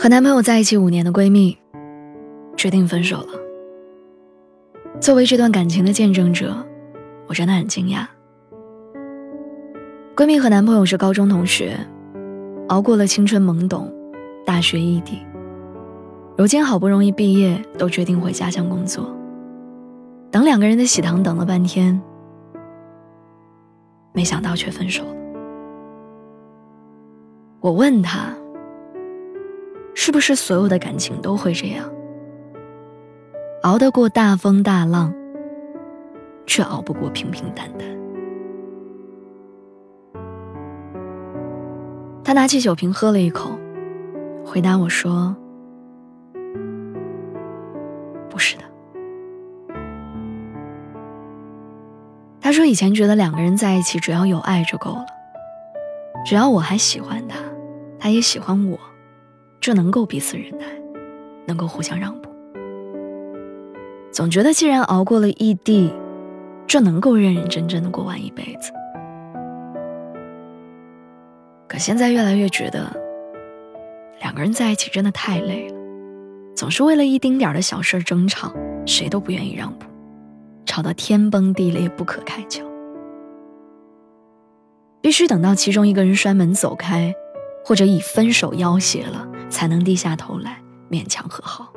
和男朋友在一起五年的闺蜜，决定分手了。作为这段感情的见证者，我真的很惊讶。闺蜜和男朋友是高中同学，熬过了青春懵懂，大学异地，如今好不容易毕业，都决定回家乡工作。等两个人的喜糖等了半天，没想到却分手了。我问她。是不是所有的感情都会这样？熬得过大风大浪，却熬不过平平淡淡。他拿起酒瓶喝了一口，回答我说：“不是的。”他说：“以前觉得两个人在一起只要有爱就够了，只要我还喜欢他，他也喜欢我。”就能够彼此忍耐，能够互相让步。总觉得既然熬过了异地，就能够认认真真的过完一辈子。可现在越来越觉得，两个人在一起真的太累了，总是为了一丁点的小事争吵，谁都不愿意让步，吵得天崩地裂不可开交。必须等到其中一个人摔门走开。或者以分手要挟了，才能低下头来勉强和好，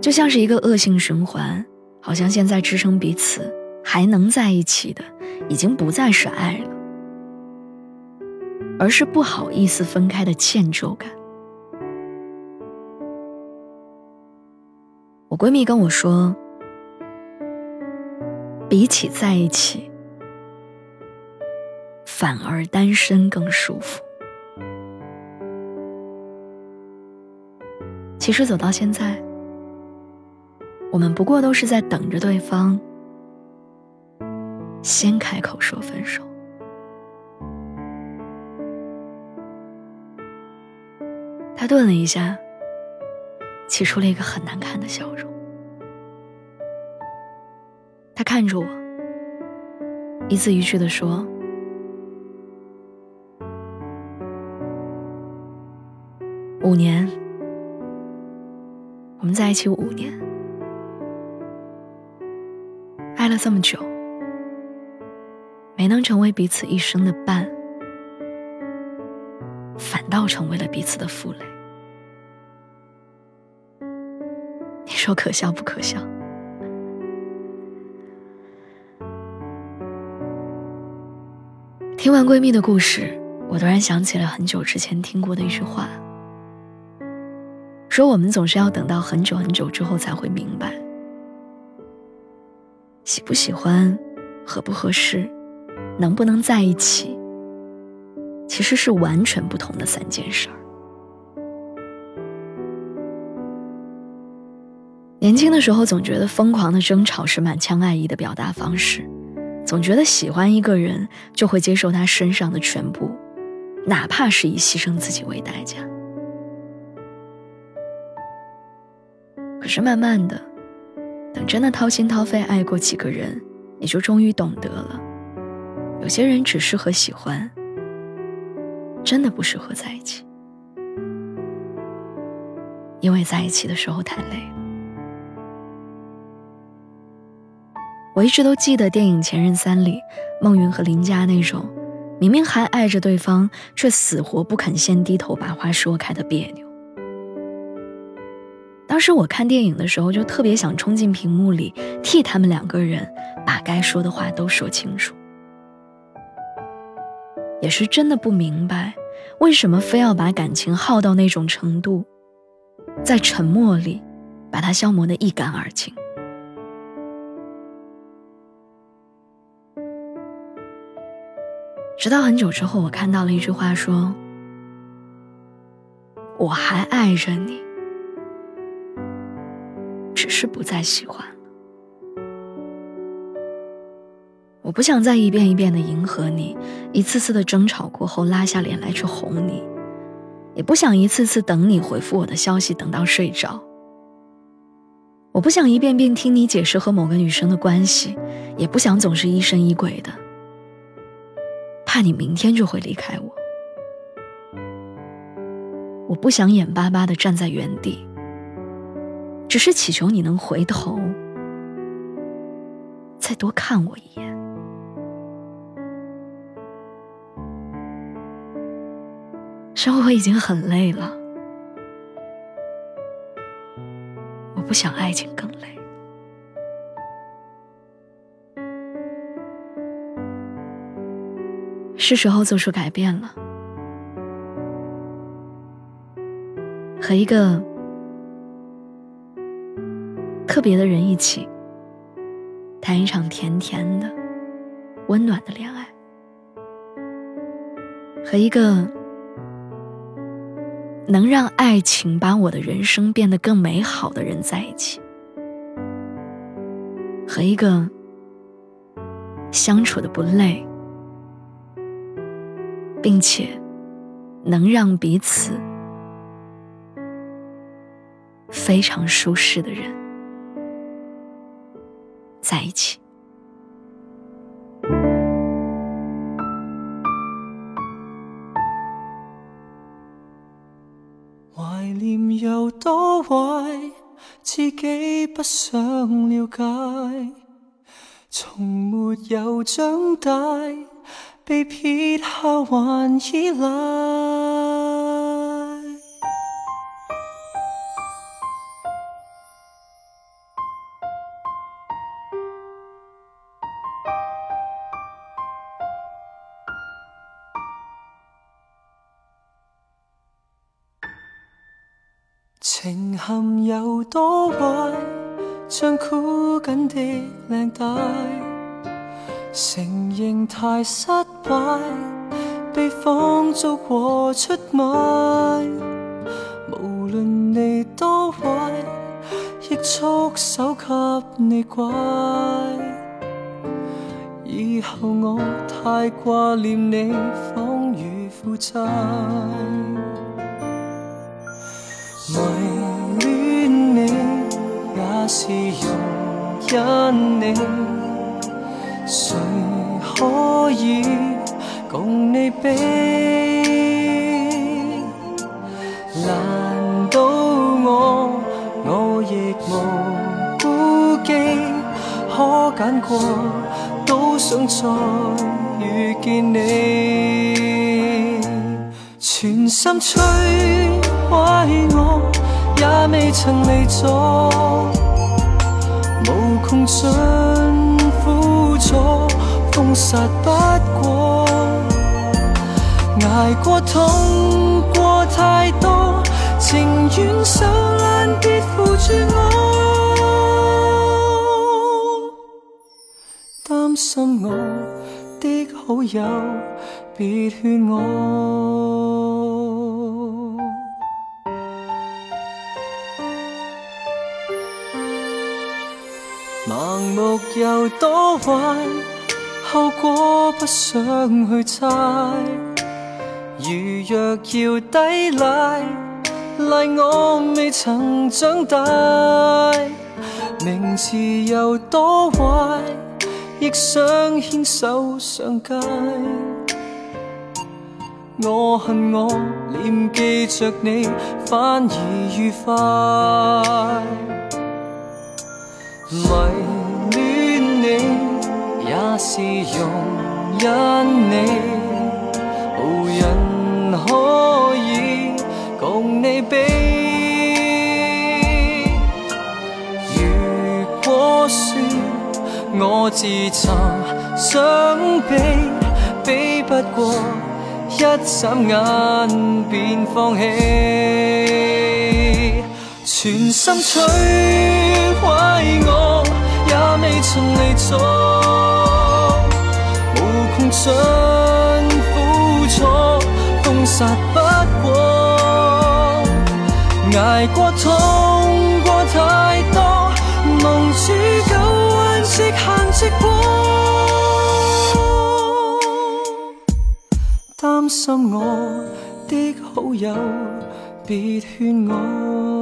就像是一个恶性循环，好像现在支撑彼此还能在一起的，已经不再是爱了，而是不好意思分开的歉疚感。我闺蜜跟我说，比起在一起。反而单身更舒服。其实走到现在，我们不过都是在等着对方先开口说分手。他顿了一下，挤出了一个很难看的笑容。他看着我，一字一句的说。五年，我们在一起五年，爱了这么久，没能成为彼此一生的伴，反倒成为了彼此的负累。你说可笑不可笑？听完闺蜜的故事，我突然想起了很久之前听过的一句话。说我们总是要等到很久很久之后才会明白，喜不喜欢，合不合适，能不能在一起，其实是完全不同的三件事儿。年轻的时候总觉得疯狂的争吵是满腔爱意的表达方式，总觉得喜欢一个人就会接受他身上的全部，哪怕是以牺牲自己为代价。可是慢慢的，等真的掏心掏肺爱过几个人，你就终于懂得了，有些人只适合喜欢，真的不适合在一起，因为在一起的时候太累了。我一直都记得电影《前任三》里，孟云和林佳那种明明还爱着对方，却死活不肯先低头把话说开的别扭。当时我看电影的时候，就特别想冲进屏幕里，替他们两个人把该说的话都说清楚。也是真的不明白，为什么非要把感情耗到那种程度，在沉默里把它消磨得一干二净。直到很久之后，我看到了一句话说：“我还爱着你，是不再喜欢了。”我不想再一遍一遍的迎合你，一次次的争吵过后拉下脸来去哄你，也不想一次次等你回复我的消息等到睡着。我不想一遍遍听你解释和某个女生的关系，也不想总是疑神疑鬼的，怕你明天就会离开我。我不想眼巴巴的站在原地，只是祈求你能回头，再多看我一眼。生活已经很累了，我不想爱情更累。是时候做出改变了，和一个特别的人一起谈一场甜甜的、温暖的恋爱，和一个。能让爱情把我的人生变得更美好的人在一起，和一个相处的不累，并且能让彼此非常舒适的人在一起。怀念有多坏，自己不想了解，从没有长大，被撇下还依赖。情陷有多坏，像箍紧的领带，承认太失败，被放逐和出卖。无论你多坏，亦束手给你怪。以后我太挂念你，仿如负债。是容忍你，谁可以共你比？难道我我亦无顾忌？可拣过都想再遇见你，全心摧毁我也未曾离座，无穷尽苦楚，封杀不过，挨过痛过太多，情愿受难，别扶住我，担心我的好友，别劝我。有多坏，后果不想去猜。如若要抵赖，赖我未曾长大。名字有多坏，亦想牵手上街。我恨我念记着你，反而愉快。迷是容忍你，无人可以共你比。如果说我自寻想比，比不过一眨眼便放弃。全心摧毁我，也未曾离座，无穷尽实不过，挨过痛过太多，蒙住旧患直行直过，担心我的好友，别劝我。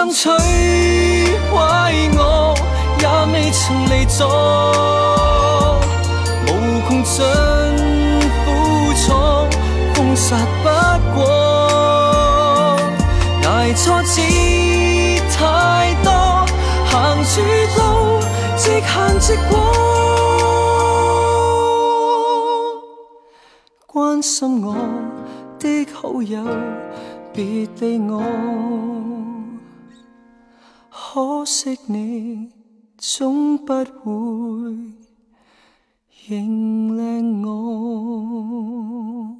全心摧毁我，也未曾离座，无穷尽苦楚，封杀不过，挨挫折太多，行住路直行直过，关心我的好友，别理我。可惜你总不会认领我。